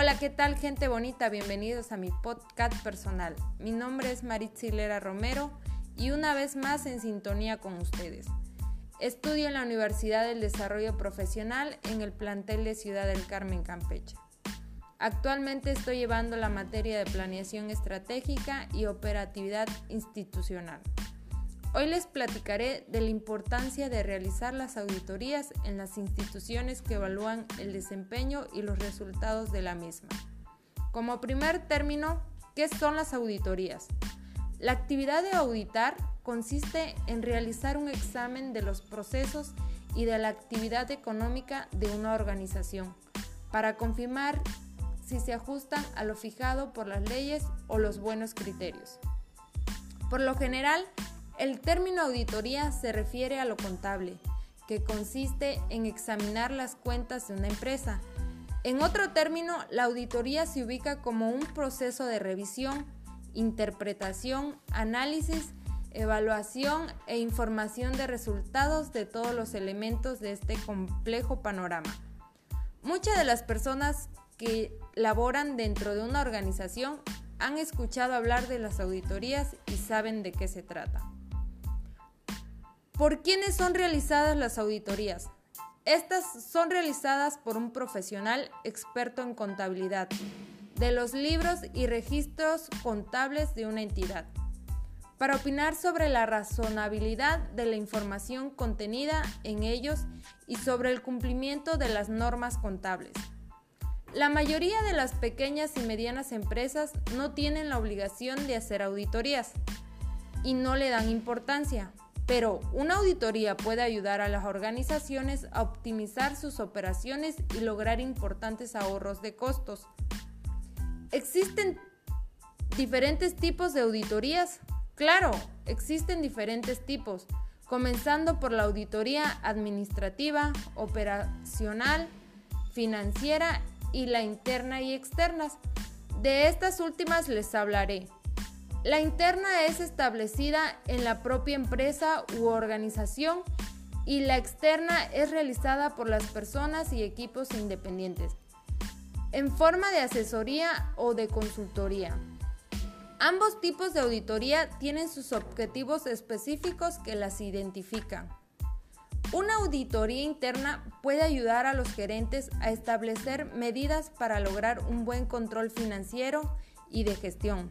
Hola, ¿qué tal gente bonita? Bienvenidos a mi podcast personal. Mi nombre es Hilera Romero y una vez más en sintonía con ustedes. Estudio en la Universidad del Desarrollo Profesional en el plantel de Ciudad del Carmen Campeche. Actualmente estoy llevando la materia de planeación estratégica y operatividad institucional. Hoy les platicaré de la importancia de realizar las auditorías en las instituciones que evalúan el desempeño y los resultados de la misma. Como primer término, ¿qué son las auditorías? La actividad de auditar consiste en realizar un examen de los procesos y de la actividad económica de una organización para confirmar si se ajustan a lo fijado por las leyes o los buenos criterios. Por lo general, el término auditoría se refiere a lo contable, que consiste en examinar las cuentas de una empresa. En otro término, la auditoría se ubica como un proceso de revisión, interpretación, análisis, evaluación e información de resultados de todos los elementos de este complejo panorama. Muchas de las personas que laboran dentro de una organización han escuchado hablar de las auditorías y saben de qué se trata. ¿Por quiénes son realizadas las auditorías? Estas son realizadas por un profesional experto en contabilidad, de los libros y registros contables de una entidad, para opinar sobre la razonabilidad de la información contenida en ellos y sobre el cumplimiento de las normas contables. La mayoría de las pequeñas y medianas empresas no tienen la obligación de hacer auditorías y no le dan importancia, pero una auditoría puede ayudar a las organizaciones a optimizar sus operaciones y lograr importantes ahorros de costos. ¿Existen diferentes tipos de auditorías? Claro, existen diferentes tipos, comenzando por la auditoría administrativa, operacional, financiera y la interna y externas. De estas últimas les hablaré. La interna es establecida en la propia empresa u organización y la externa es realizada por las personas y equipos independientes, en forma de asesoría o de consultoría. Ambos tipos de auditoría tienen sus objetivos específicos que las identifican. Una auditoría interna puede ayudar a los gerentes a establecer medidas para lograr un buen control financiero y de gestión.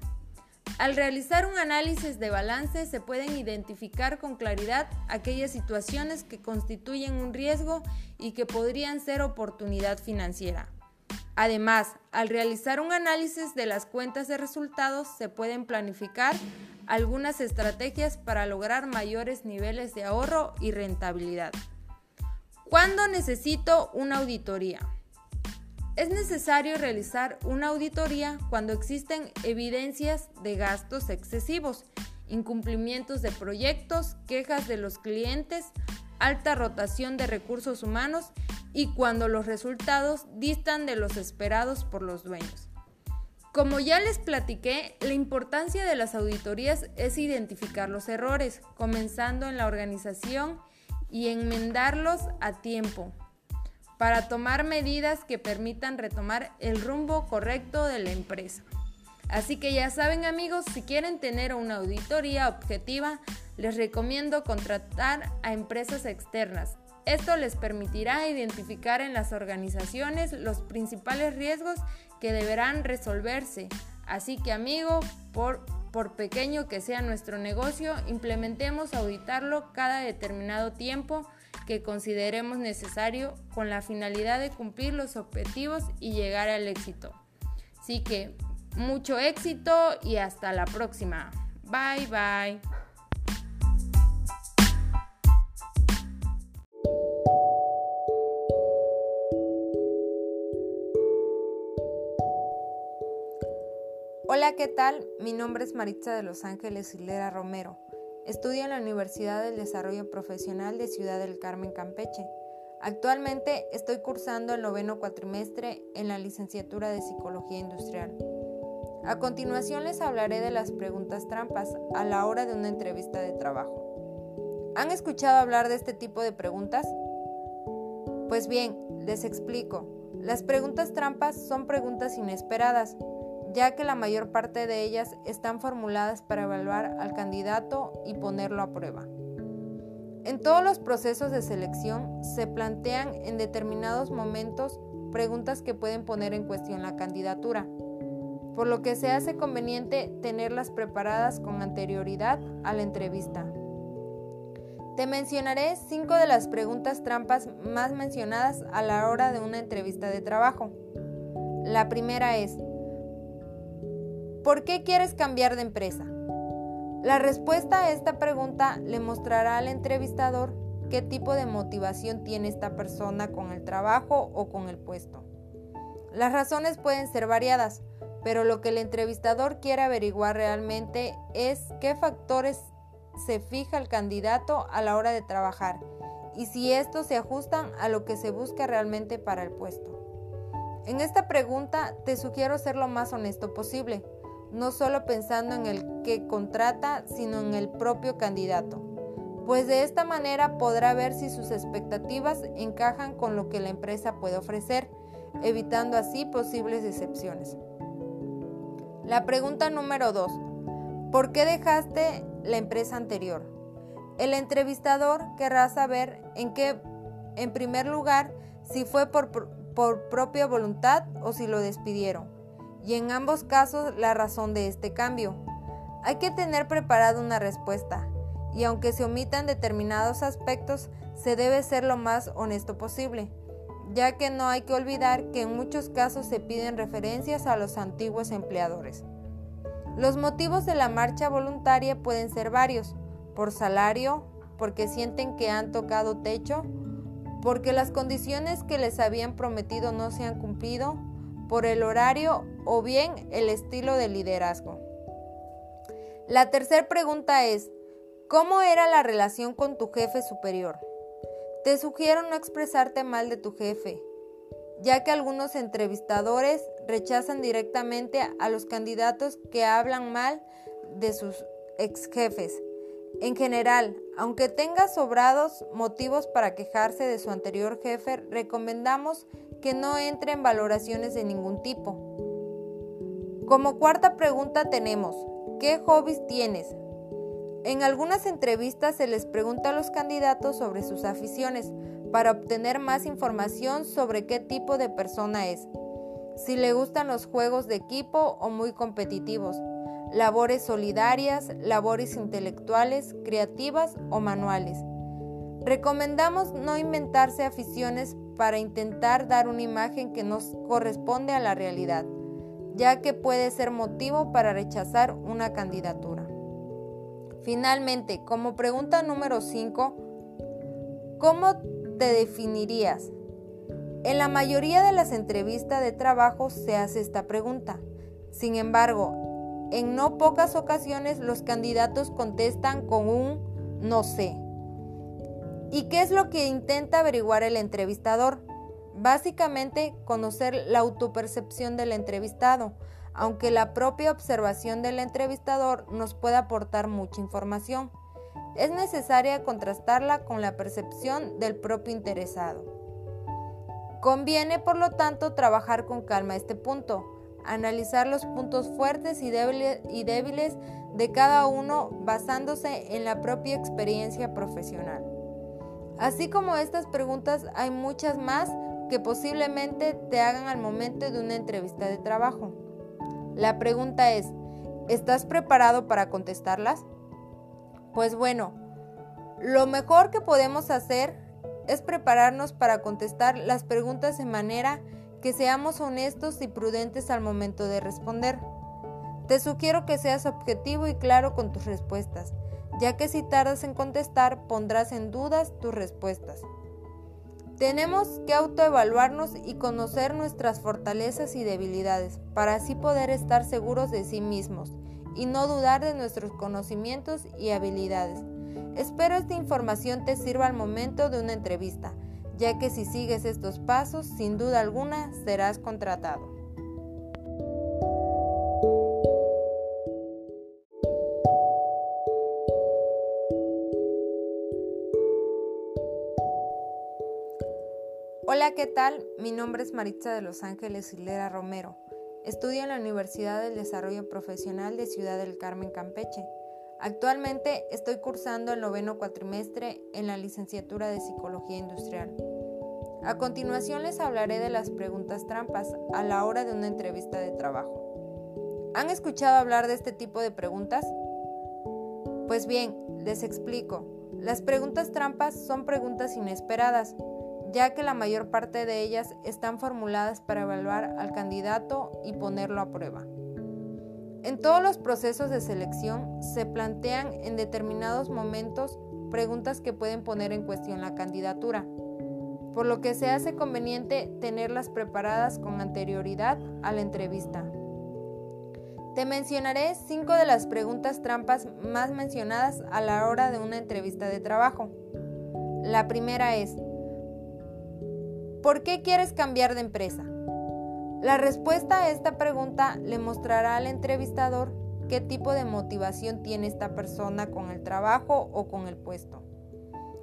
Al realizar un análisis de balance se pueden identificar con claridad aquellas situaciones que constituyen un riesgo y que podrían ser oportunidad financiera. Además, al realizar un análisis de las cuentas de resultados se pueden planificar algunas estrategias para lograr mayores niveles de ahorro y rentabilidad. ¿Cuándo necesito una auditoría? Es necesario realizar una auditoría cuando existen evidencias de gastos excesivos, incumplimientos de proyectos, quejas de los clientes, alta rotación de recursos humanos y cuando los resultados distan de los esperados por los dueños. Como ya les platiqué, la importancia de las auditorías es identificar los errores, comenzando en la organización y enmendarlos a tiempo, para tomar medidas que permitan retomar el rumbo correcto de la empresa. Así que ya saben amigos, si quieren tener una auditoría objetiva, les recomiendo contratar a empresas externas. Esto les permitirá identificar en las organizaciones los principales riesgos que deberán resolverse. Así que amigo, por, por pequeño que sea nuestro negocio, implementemos auditarlo cada determinado tiempo que consideremos necesario con la finalidad de cumplir los objetivos y llegar al éxito. Así que mucho éxito y hasta la próxima. Bye bye. Hola, ¿qué tal? Mi nombre es Maritza de Los Ángeles Hilera Romero. Estudio en la Universidad del Desarrollo Profesional de Ciudad del Carmen, Campeche. Actualmente estoy cursando el noveno cuatrimestre en la licenciatura de Psicología Industrial. A continuación les hablaré de las preguntas trampas a la hora de una entrevista de trabajo. ¿Han escuchado hablar de este tipo de preguntas? Pues bien, les explico. Las preguntas trampas son preguntas inesperadas, ya que la mayor parte de ellas están formuladas para evaluar al candidato y ponerlo a prueba. En todos los procesos de selección se plantean en determinados momentos preguntas que pueden poner en cuestión la candidatura, por lo que se hace conveniente tenerlas preparadas con anterioridad a la entrevista. Te mencionaré cinco de las preguntas trampas más mencionadas a la hora de una entrevista de trabajo. La primera es, ¿por qué quieres cambiar de empresa? La respuesta a esta pregunta le mostrará al entrevistador qué tipo de motivación tiene esta persona con el trabajo o con el puesto. Las razones pueden ser variadas, pero lo que el entrevistador quiere averiguar realmente es qué factores se fija el candidato a la hora de trabajar y si estos se ajustan a lo que se busca realmente para el puesto. En esta pregunta te sugiero ser lo más honesto posible no solo pensando en el que contrata, sino en el propio candidato, pues de esta manera podrá ver si sus expectativas encajan con lo que la empresa puede ofrecer, evitando así posibles decepciones. La pregunta número 2. ¿Por qué dejaste la empresa anterior? El entrevistador querrá saber en qué, en primer lugar, si fue por, por propia voluntad o si lo despidieron y en ambos casos la razón de este cambio. Hay que tener preparada una respuesta y aunque se omitan determinados aspectos, se debe ser lo más honesto posible, ya que no hay que olvidar que en muchos casos se piden referencias a los antiguos empleadores. Los motivos de la marcha voluntaria pueden ser varios, por salario, porque sienten que han tocado techo, porque las condiciones que les habían prometido no se han cumplido, por el horario o bien el estilo de liderazgo. La tercera pregunta es, ¿cómo era la relación con tu jefe superior? Te sugiero no expresarte mal de tu jefe, ya que algunos entrevistadores rechazan directamente a los candidatos que hablan mal de sus ex jefes. En general, aunque tenga sobrados motivos para quejarse de su anterior jefe, recomendamos que no entre en valoraciones de ningún tipo. Como cuarta pregunta tenemos, ¿qué hobbies tienes? En algunas entrevistas se les pregunta a los candidatos sobre sus aficiones para obtener más información sobre qué tipo de persona es, si le gustan los juegos de equipo o muy competitivos, labores solidarias, labores intelectuales, creativas o manuales. Recomendamos no inventarse aficiones para intentar dar una imagen que no corresponde a la realidad, ya que puede ser motivo para rechazar una candidatura. Finalmente, como pregunta número 5, ¿cómo te definirías? En la mayoría de las entrevistas de trabajo se hace esta pregunta. Sin embargo, en no pocas ocasiones los candidatos contestan con un no sé ¿Y qué es lo que intenta averiguar el entrevistador? Básicamente, conocer la autopercepción del entrevistado, aunque la propia observación del entrevistador nos puede aportar mucha información. Es necesaria contrastarla con la percepción del propio interesado. Conviene, por lo tanto, trabajar con calma este punto, analizar los puntos fuertes y débiles, de cada uno basándose en la propia experiencia profesional. Así como estas preguntas, hay muchas más que posiblemente te hagan al momento de una entrevista de trabajo. La pregunta es, ¿estás preparado para contestarlas? Pues bueno, lo mejor que podemos hacer es prepararnos para contestar las preguntas de manera que seamos honestos y prudentes al momento de responder. Te sugiero que seas objetivo y claro con tus respuestas ya que si tardas en contestar pondrás en dudas tus respuestas. Tenemos que autoevaluarnos y conocer nuestras fortalezas y debilidades para así poder estar seguros de sí mismos y no dudar de nuestros conocimientos y habilidades. Espero esta información te sirva al momento de una entrevista, ya que si sigues estos pasos, sin duda alguna serás contratado. Hola, ¿qué tal? Mi nombre es Maritza de Los Ángeles Hilera Romero. Estudio en la Universidad del Desarrollo Profesional de Ciudad del Carmen, Campeche. Actualmente estoy cursando el noveno cuatrimestre en la licenciatura de Psicología Industrial. A continuación les hablaré de las preguntas trampas a la hora de una entrevista de trabajo. ¿Han escuchado hablar de este tipo de preguntas? Pues bien, les explico. Las preguntas trampas son preguntas inesperadas, ya que la mayor parte de ellas están formuladas para evaluar al candidato y ponerlo a prueba. En todos los procesos de selección se plantean en determinados momentos preguntas que pueden poner en cuestión la candidatura, por lo que se hace conveniente tenerlas preparadas con anterioridad a la entrevista. Te mencionaré cinco de las preguntas trampas más mencionadas a la hora de una entrevista de trabajo. La primera es, ¿por qué quieres cambiar de empresa? La respuesta a esta pregunta le mostrará al entrevistador qué tipo de motivación tiene esta persona con el trabajo o con el puesto.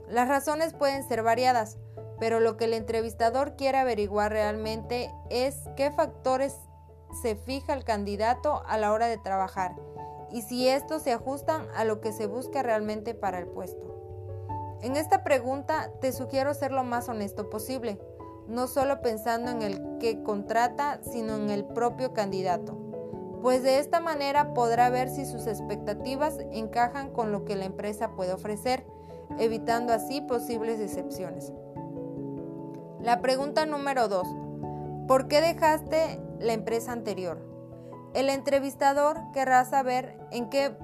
Las razones pueden ser variadas, pero lo que el entrevistador quiere averiguar realmente es qué factores se fija el candidato a la hora de trabajar y si estos se ajustan a lo que se busca realmente para el puesto. En esta pregunta te sugiero ser lo más honesto posible, no solo pensando en el que contrata, sino en el propio candidato, pues de esta manera podrá ver si sus expectativas encajan con lo que la empresa puede ofrecer, evitando así posibles decepciones. La pregunta número 2. ¿Por qué dejaste la empresa anterior. El entrevistador querrá saber en qué,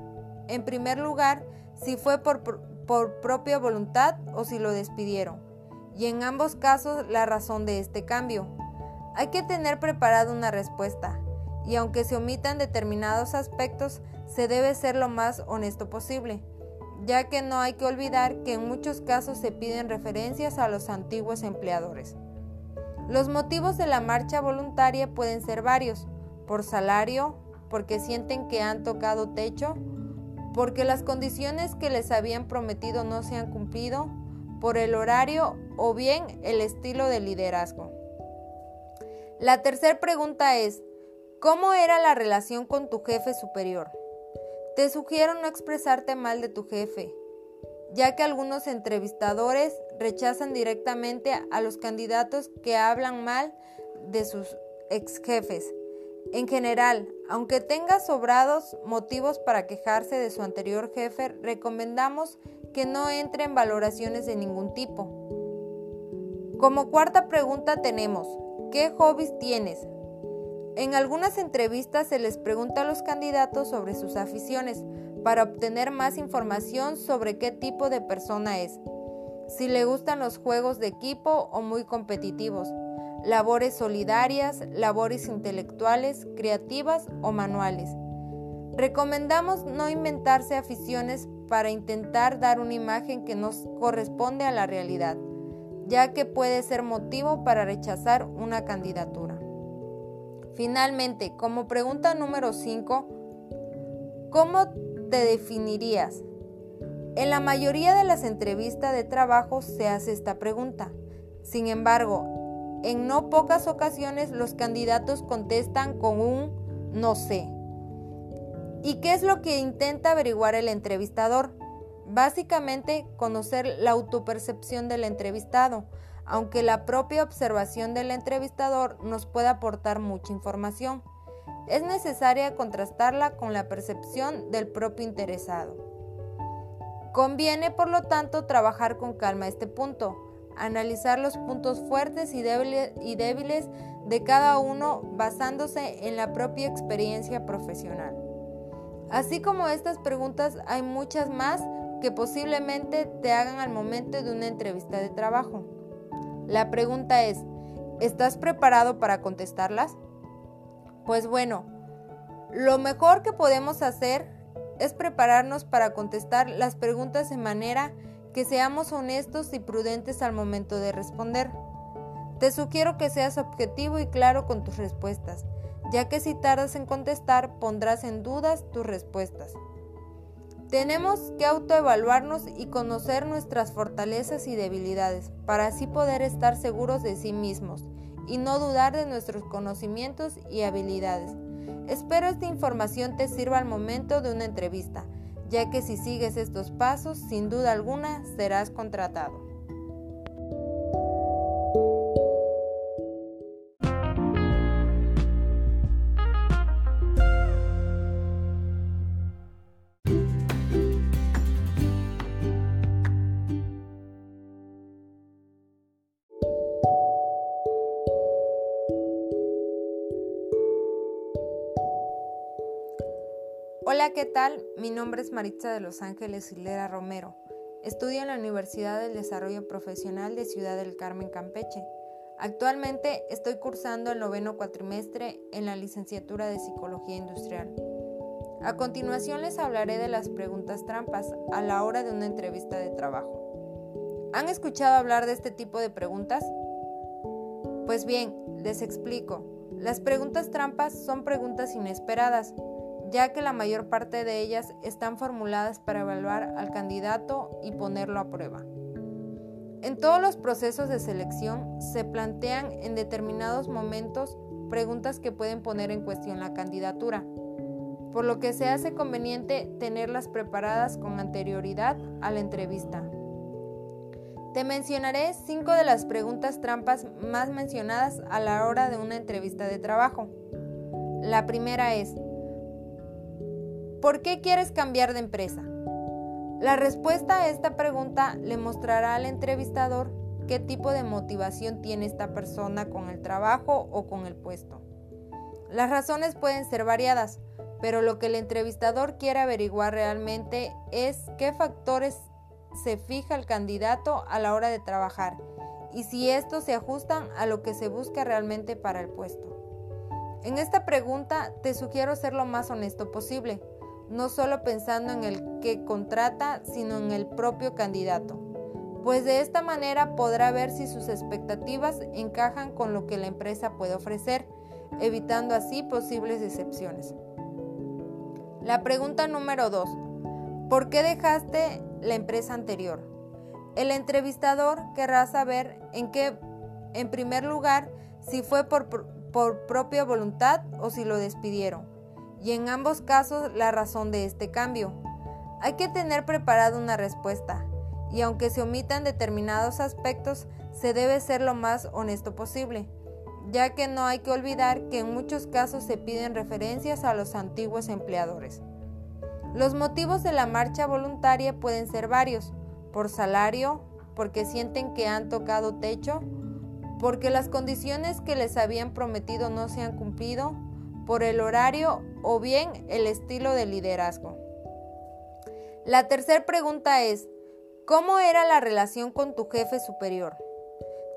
en primer lugar, si fue por, por propia voluntad o si lo despidieron, y en ambos casos la razón de este cambio. Hay que tener preparada una respuesta, y aunque se omitan determinados aspectos, se debe ser lo más honesto posible, ya que no hay que olvidar que en muchos casos se piden referencias a los antiguos empleadores. Los motivos de la marcha voluntaria pueden ser varios, por salario, porque sienten que han tocado techo, porque las condiciones que les habían prometido no se han cumplido, por el horario o bien el estilo de liderazgo. La tercera pregunta es, ¿cómo era la relación con tu jefe superior? Te sugiero no expresarte mal de tu jefe, ya que algunos entrevistadores rechazan directamente a los candidatos que hablan mal de sus ex jefes. En general, aunque tenga sobrados motivos para quejarse de su anterior jefe, recomendamos que no entre en valoraciones de ningún tipo. Como cuarta pregunta tenemos, ¿qué hobbies tienes? En algunas entrevistas se les pregunta a los candidatos sobre sus aficiones para obtener más información sobre qué tipo de persona es si le gustan los juegos de equipo o muy competitivos, labores solidarias, labores intelectuales, creativas o manuales. Recomendamos no inventarse aficiones para intentar dar una imagen que no corresponde a la realidad, ya que puede ser motivo para rechazar una candidatura. Finalmente, como pregunta número 5, ¿cómo te definirías? En la mayoría de las entrevistas de trabajo se hace esta pregunta. Sin embargo, en no pocas ocasiones los candidatos contestan con un no sé. ¿Y qué es lo que intenta averiguar el entrevistador? Básicamente, conocer la autopercepción del entrevistado, aunque la propia observación del entrevistador nos puede aportar mucha información. Es necesaria contrastarla con la percepción del propio interesado. Conviene, por lo tanto, trabajar con calma este punto, analizar los puntos fuertes y débiles, de cada uno basándose en la propia experiencia profesional. Así como estas preguntas, hay muchas más que posiblemente te hagan al momento de una entrevista de trabajo. La pregunta es, ¿estás preparado para contestarlas? Pues bueno, lo mejor que podemos hacer es prepararnos para contestar las preguntas de manera que seamos honestos y prudentes al momento de responder. Te sugiero que seas objetivo y claro con tus respuestas, ya que si tardas en contestar pondrás en dudas tus respuestas. Tenemos que autoevaluarnos y conocer nuestras fortalezas y debilidades para así poder estar seguros de sí mismos y no dudar de nuestros conocimientos y habilidades. Espero esta información te sirva al momento de una entrevista, ya que si sigues estos pasos, sin duda alguna serás contratado. ¿Qué tal? Mi nombre es Maritza de Los Ángeles Hilera Romero. Estudio en la Universidad del Desarrollo Profesional de Ciudad del Carmen, Campeche. Actualmente estoy cursando el noveno cuatrimestre en la licenciatura de Psicología Industrial. A continuación les hablaré de las preguntas trampas a la hora de una entrevista de trabajo. ¿Han escuchado hablar de este tipo de preguntas? Pues bien, les explico. Las preguntas trampas son preguntas inesperadas ya que la mayor parte de ellas están formuladas para evaluar al candidato y ponerlo a prueba. En todos los procesos de selección se plantean en determinados momentos preguntas que pueden poner en cuestión la candidatura, por lo que se hace conveniente tenerlas preparadas con anterioridad a la entrevista. Te mencionaré cinco de las preguntas trampas más mencionadas a la hora de una entrevista de trabajo. La primera es, ¿Por qué quieres cambiar de empresa? La respuesta a esta pregunta le mostrará al entrevistador qué tipo de motivación tiene esta persona con el trabajo o con el puesto. Las razones pueden ser variadas, pero lo que el entrevistador quiere averiguar realmente es qué factores se fija el candidato a la hora de trabajar y si estos se ajustan a lo que se busca realmente para el puesto. En esta pregunta te sugiero ser lo más honesto posible no solo pensando en el que contrata, sino en el propio candidato, pues de esta manera podrá ver si sus expectativas encajan con lo que la empresa puede ofrecer, evitando así posibles decepciones. La pregunta número 2. ¿Por qué dejaste la empresa anterior? El entrevistador querrá saber en qué, en primer lugar, si fue por, por propia voluntad o si lo despidieron y en ambos casos la razón de este cambio. Hay que tener preparada una respuesta y aunque se omitan determinados aspectos, se debe ser lo más honesto posible, ya que no hay que olvidar que en muchos casos se piden referencias a los antiguos empleadores. Los motivos de la marcha voluntaria pueden ser varios, por salario, porque sienten que han tocado techo, porque las condiciones que les habían prometido no se han cumplido, por el horario o bien el estilo de liderazgo. La tercera pregunta es, ¿cómo era la relación con tu jefe superior?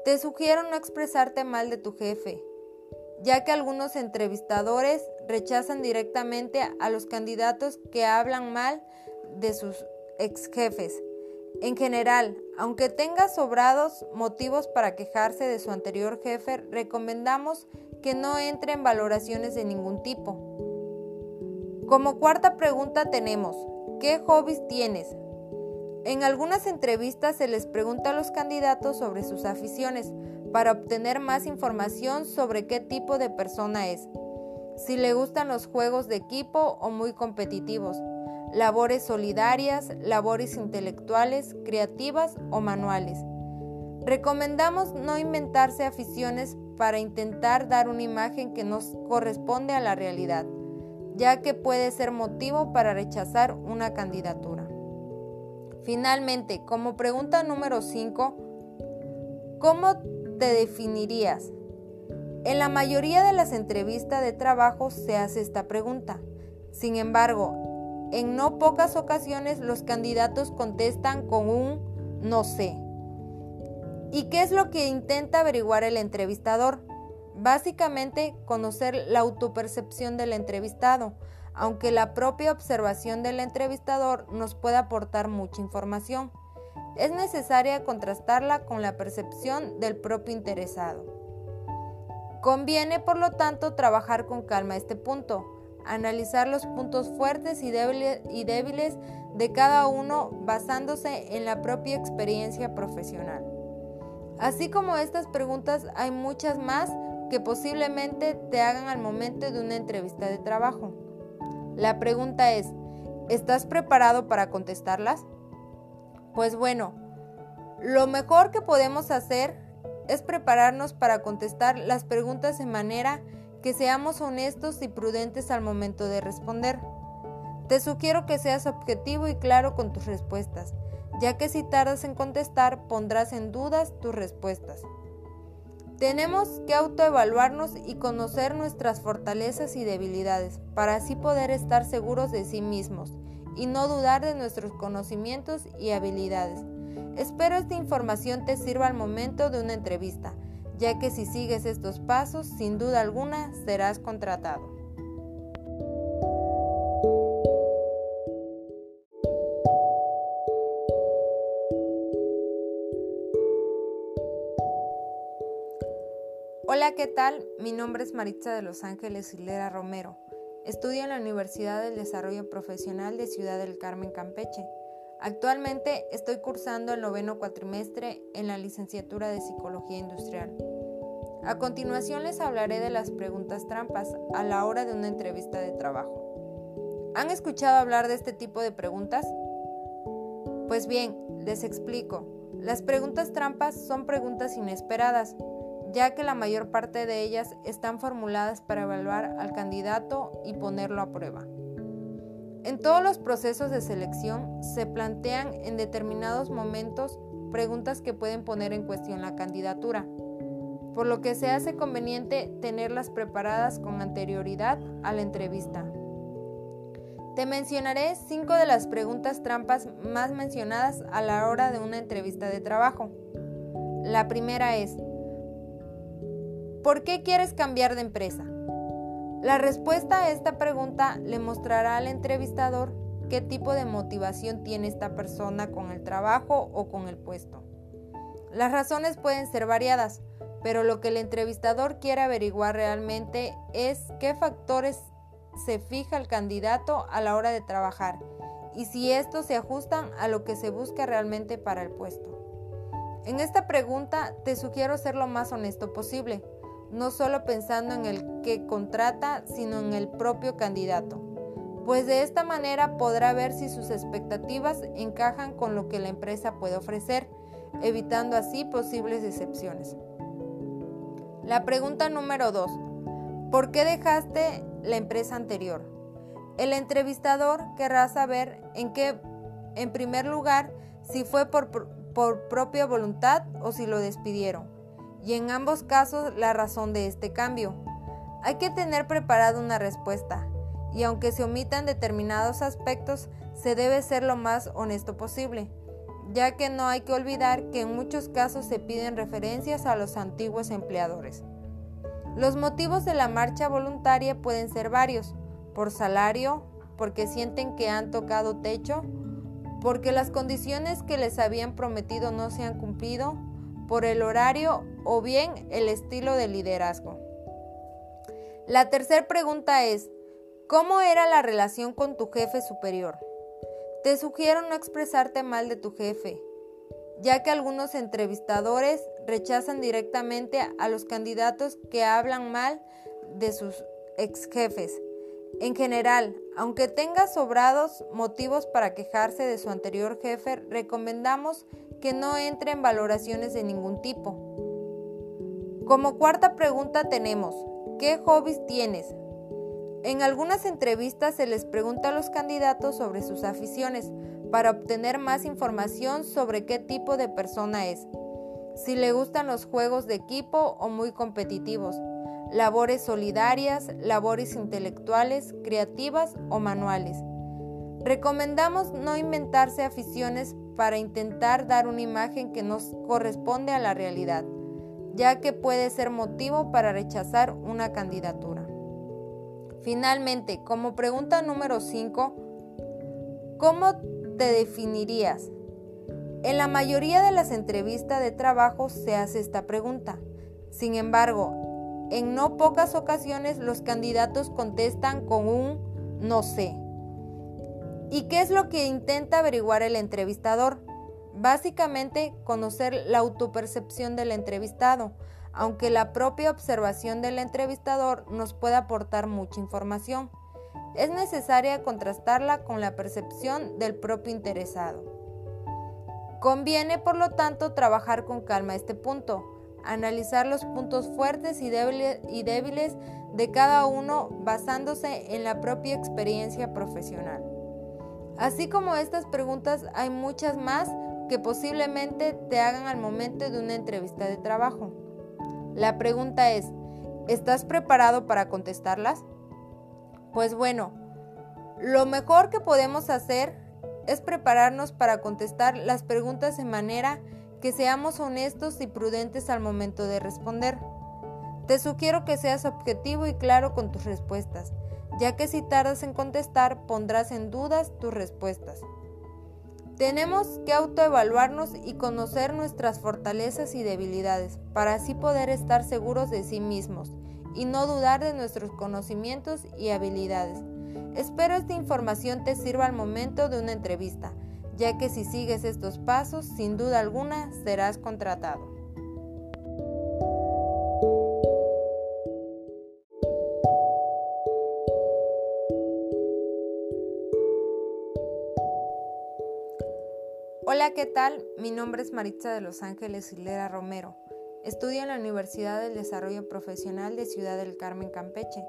Te sugiero no expresarte mal de tu jefe, ya que algunos entrevistadores rechazan directamente a los candidatos que hablan mal de sus ex jefes. En general, aunque tenga sobrados motivos para quejarse de su anterior jefe, recomendamos que no entre en valoraciones de ningún tipo. Como cuarta pregunta tenemos, ¿qué hobbies tienes? En algunas entrevistas se les pregunta a los candidatos sobre sus aficiones para obtener más información sobre qué tipo de persona es, si le gustan los juegos de equipo o muy competitivos, labores solidarias, labores intelectuales, creativas o manuales. Recomendamos no inventarse aficiones para intentar dar una imagen que nos corresponde a la realidad, ya que puede ser motivo para rechazar una candidatura. Finalmente, como pregunta número 5, ¿cómo te definirías? En la mayoría de las entrevistas de trabajo se hace esta pregunta. Sin embargo, en no pocas ocasiones los candidatos contestan con un no sé. ¿Y qué es lo que intenta averiguar el entrevistador? Básicamente, conocer la autopercepción del entrevistado, aunque la propia observación del entrevistador nos puede aportar mucha información. Es necesaria contrastarla con la percepción del propio interesado. Conviene, por lo tanto, trabajar con calma este punto, analizar los puntos fuertes y débiles, de cada uno basándose en la propia experiencia profesional. Así como estas preguntas hay muchas más que posiblemente te hagan al momento de una entrevista de trabajo. La pregunta es, ¿estás preparado para contestarlas? Pues bueno, lo mejor que podemos hacer es prepararnos para contestar las preguntas de manera que seamos honestos y prudentes al momento de responder. Te sugiero que seas objetivo y claro con tus respuestas, ya que si tardas en contestar pondrás en dudas tus respuestas. Tenemos que autoevaluarnos y conocer nuestras fortalezas y debilidades para así poder estar seguros de sí mismos y no dudar de nuestros conocimientos y habilidades. Espero esta información te sirva al momento de una entrevista, ya que si sigues estos pasos, sin duda alguna, serás contratado. Hola, ¿qué tal? Mi nombre es Maritza de Los Ángeles Hilera Romero. Estudio en la Universidad del Desarrollo Profesional de Ciudad del Carmen, Campeche. Actualmente estoy cursando el noveno cuatrimestre en la licenciatura de Psicología Industrial. A continuación les hablaré de las preguntas trampas a la hora de una entrevista de trabajo. ¿Han escuchado hablar de este tipo de preguntas? Pues bien, les explico. Las preguntas trampas son preguntas inesperadas, ya que la mayor parte de ellas están formuladas para evaluar al candidato y ponerlo a prueba. En todos los procesos de selección se plantean en determinados momentos preguntas que pueden poner en cuestión la candidatura, por lo que se hace conveniente tenerlas preparadas con anterioridad a la entrevista. Te mencionaré cinco de las preguntas trampas más mencionadas a la hora de una entrevista de trabajo. La primera es, ¿por qué quieres cambiar de empresa? La respuesta a esta pregunta le mostrará al entrevistador qué tipo de motivación tiene esta persona con el trabajo o con el puesto. Las razones pueden ser variadas, pero lo que el entrevistador quiere averiguar realmente es qué factores se fija el candidato a la hora de trabajar y si estos se ajustan a lo que se busca realmente para el puesto. En esta pregunta te sugiero ser lo más honesto posible no solo pensando en el que contrata, sino en el propio candidato, pues de esta manera podrá ver si sus expectativas encajan con lo que la empresa puede ofrecer, evitando así posibles decepciones. La pregunta número 2. ¿Por qué dejaste la empresa anterior? El entrevistador querrá saber en qué, en primer lugar, si fue por, por propia voluntad o si lo despidieron y en ambos casos la razón de este cambio. Hay que tener preparada una respuesta y aunque se omitan determinados aspectos, se debe ser lo más honesto posible, ya que no hay que olvidar que en muchos casos se piden referencias a los antiguos empleadores. Los motivos de la marcha voluntaria pueden ser varios, por salario, porque sienten que han tocado techo, porque las condiciones que les habían prometido no se han cumplido, por el horario o bien el estilo de liderazgo. La tercera pregunta es, ¿cómo era la relación con tu jefe superior? Te sugiero no expresarte mal de tu jefe, ya que algunos entrevistadores rechazan directamente a los candidatos que hablan mal de sus ex jefes. En general, aunque tenga sobrados motivos para quejarse de su anterior jefe, recomendamos que no entre en valoraciones de ningún tipo. Como cuarta pregunta tenemos, ¿qué hobbies tienes? En algunas entrevistas se les pregunta a los candidatos sobre sus aficiones para obtener más información sobre qué tipo de persona es, si le gustan los juegos de equipo o muy competitivos, labores solidarias, labores intelectuales, creativas o manuales. Recomendamos no inventarse aficiones para intentar dar una imagen que nos corresponde a la realidad, ya que puede ser motivo para rechazar una candidatura. Finalmente, como pregunta número 5, ¿cómo te definirías? En la mayoría de las entrevistas de trabajo se hace esta pregunta. Sin embargo, en no pocas ocasiones los candidatos contestan con un no sé ¿Y qué es lo que intenta averiguar el entrevistador? Básicamente, conocer la autopercepción del entrevistado, aunque la propia observación del entrevistador nos puede aportar mucha información. Es necesaria contrastarla con la percepción del propio interesado. Conviene, por lo tanto, trabajar con calma este punto, analizar los puntos fuertes y débiles, de cada uno basándose en la propia experiencia profesional. Así como estas preguntas, hay muchas más que posiblemente te hagan al momento de una entrevista de trabajo. La pregunta es, ¿estás preparado para contestarlas? Pues bueno, lo mejor que podemos hacer es prepararnos para contestar las preguntas de manera que seamos honestos y prudentes al momento de responder. Te sugiero que seas objetivo y claro con tus respuestas, ya que si tardas en contestar pondrás en dudas tus respuestas. Tenemos que autoevaluarnos y conocer nuestras fortalezas y debilidades para así poder estar seguros de sí mismos y no dudar de nuestros conocimientos y habilidades. Espero esta información te sirva al momento de una entrevista, ya que si sigues estos pasos, sin duda alguna, serás contratado. Hola, ¿qué tal? Mi nombre es Maritza de Los Ángeles Hilera Romero. Estudio en la Universidad del Desarrollo Profesional de Ciudad del Carmen, Campeche.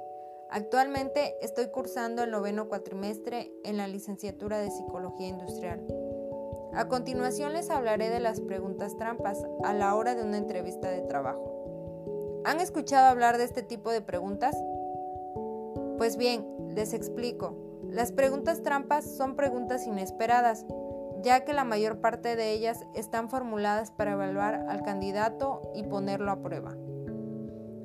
Actualmente estoy cursando el noveno cuatrimestre en la licenciatura de Psicología Industrial. A continuación les hablaré de las preguntas trampas a la hora de una entrevista de trabajo. ¿Han escuchado hablar de este tipo de preguntas? Pues bien, les explico. Las preguntas trampas son preguntas inesperadas ya que la mayor parte de ellas están formuladas para evaluar al candidato y ponerlo a prueba.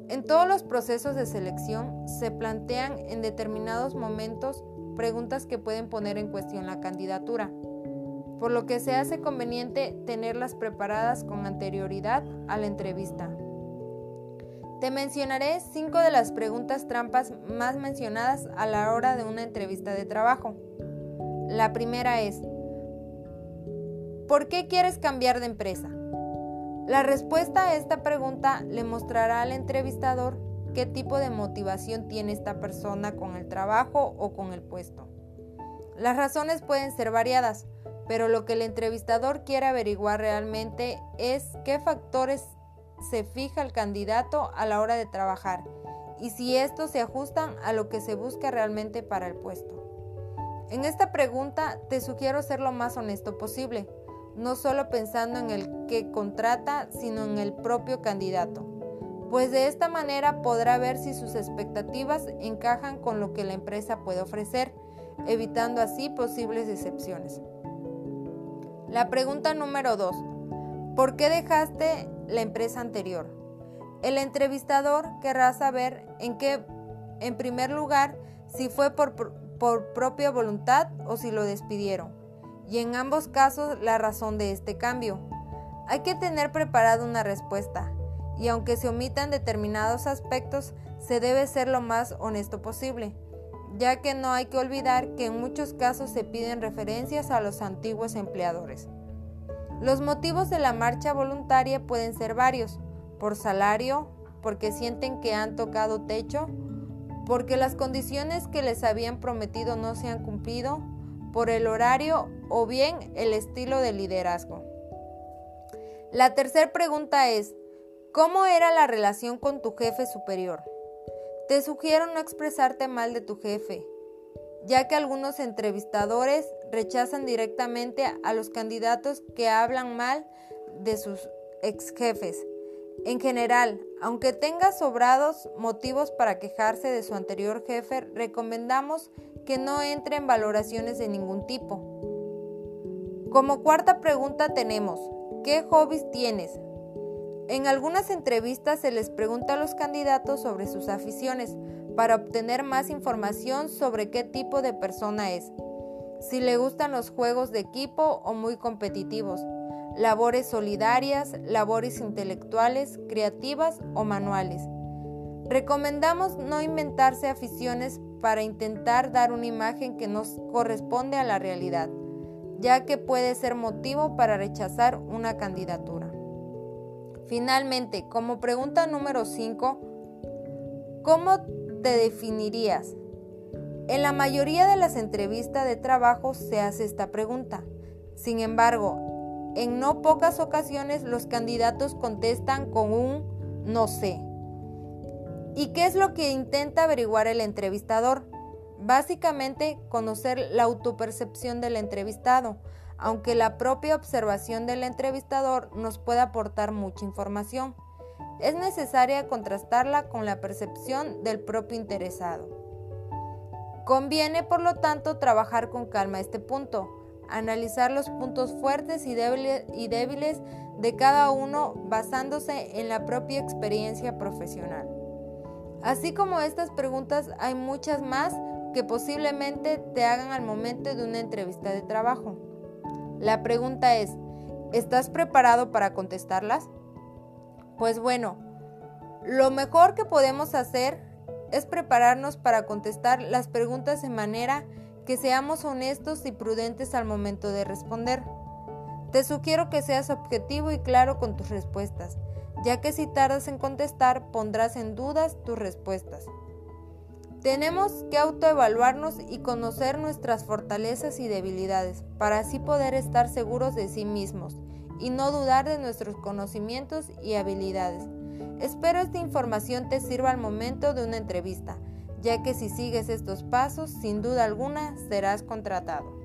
En todos los procesos de selección se plantean en determinados momentos preguntas que pueden poner en cuestión la candidatura, por lo que se hace conveniente tenerlas preparadas con anterioridad a la entrevista. Te mencionaré cinco de las preguntas trampas más mencionadas a la hora de una entrevista de trabajo. La primera es, ¿Por qué quieres cambiar de empresa? La respuesta a esta pregunta le mostrará al entrevistador qué tipo de motivación tiene esta persona con el trabajo o con el puesto. Las razones pueden ser variadas, pero lo que el entrevistador quiere averiguar realmente es qué factores se fija el candidato a la hora de trabajar y si estos se ajustan a lo que se busca realmente para el puesto. En esta pregunta te sugiero ser lo más honesto posible no solo pensando en el que contrata, sino en el propio candidato, pues de esta manera podrá ver si sus expectativas encajan con lo que la empresa puede ofrecer, evitando así posibles decepciones. La pregunta número 2. ¿Por qué dejaste la empresa anterior? El entrevistador querrá saber en qué, en primer lugar, si fue por, por propia voluntad o si lo despidieron y en ambos casos la razón de este cambio. Hay que tener preparada una respuesta y aunque se omitan determinados aspectos, se debe ser lo más honesto posible, ya que no hay que olvidar que en muchos casos se piden referencias a los antiguos empleadores. Los motivos de la marcha voluntaria pueden ser varios, por salario, porque sienten que han tocado techo, porque las condiciones que les habían prometido no se han cumplido, por el horario o bien el estilo de liderazgo. La tercera pregunta es, ¿cómo era la relación con tu jefe superior? Te sugiero no expresarte mal de tu jefe, ya que algunos entrevistadores rechazan directamente a los candidatos que hablan mal de sus ex jefes. En general, aunque tenga sobrados motivos para quejarse de su anterior jefe, recomendamos que no entre en valoraciones de ningún tipo. Como cuarta pregunta tenemos, ¿qué hobbies tienes? En algunas entrevistas se les pregunta a los candidatos sobre sus aficiones para obtener más información sobre qué tipo de persona es, si le gustan los juegos de equipo o muy competitivos, labores solidarias, labores intelectuales, creativas o manuales. Recomendamos no inventarse aficiones para intentar dar una imagen que no corresponde a la realidad, ya que puede ser motivo para rechazar una candidatura. Finalmente, como pregunta número 5, ¿cómo te definirías? En la mayoría de las entrevistas de trabajo se hace esta pregunta. Sin embargo, en no pocas ocasiones los candidatos contestan con un no sé. ¿Y qué es lo que intenta averiguar el entrevistador? Básicamente, conocer la autopercepción del entrevistado, aunque la propia observación del entrevistador nos puede aportar mucha información. Es necesaria contrastarla con la percepción del propio interesado. Conviene, por lo tanto, trabajar con calma este punto, analizar los puntos fuertes y débiles, de cada uno basándose en la propia experiencia profesional. Así como estas preguntas, hay muchas más que posiblemente te hagan al momento de una entrevista de trabajo. La pregunta es, ¿estás preparado para contestarlas? Pues bueno, lo mejor que podemos hacer es prepararnos para contestar las preguntas de manera que seamos honestos y prudentes al momento de responder. Te sugiero que seas objetivo y claro con tus respuestas, ya que si tardas en contestar pondrás en dudas tus respuestas. Tenemos que autoevaluarnos y conocer nuestras fortalezas y debilidades para así poder estar seguros de sí mismos y no dudar de nuestros conocimientos y habilidades. Espero esta información te sirva al momento de una entrevista, ya que si sigues estos pasos, sin duda alguna serás contratado.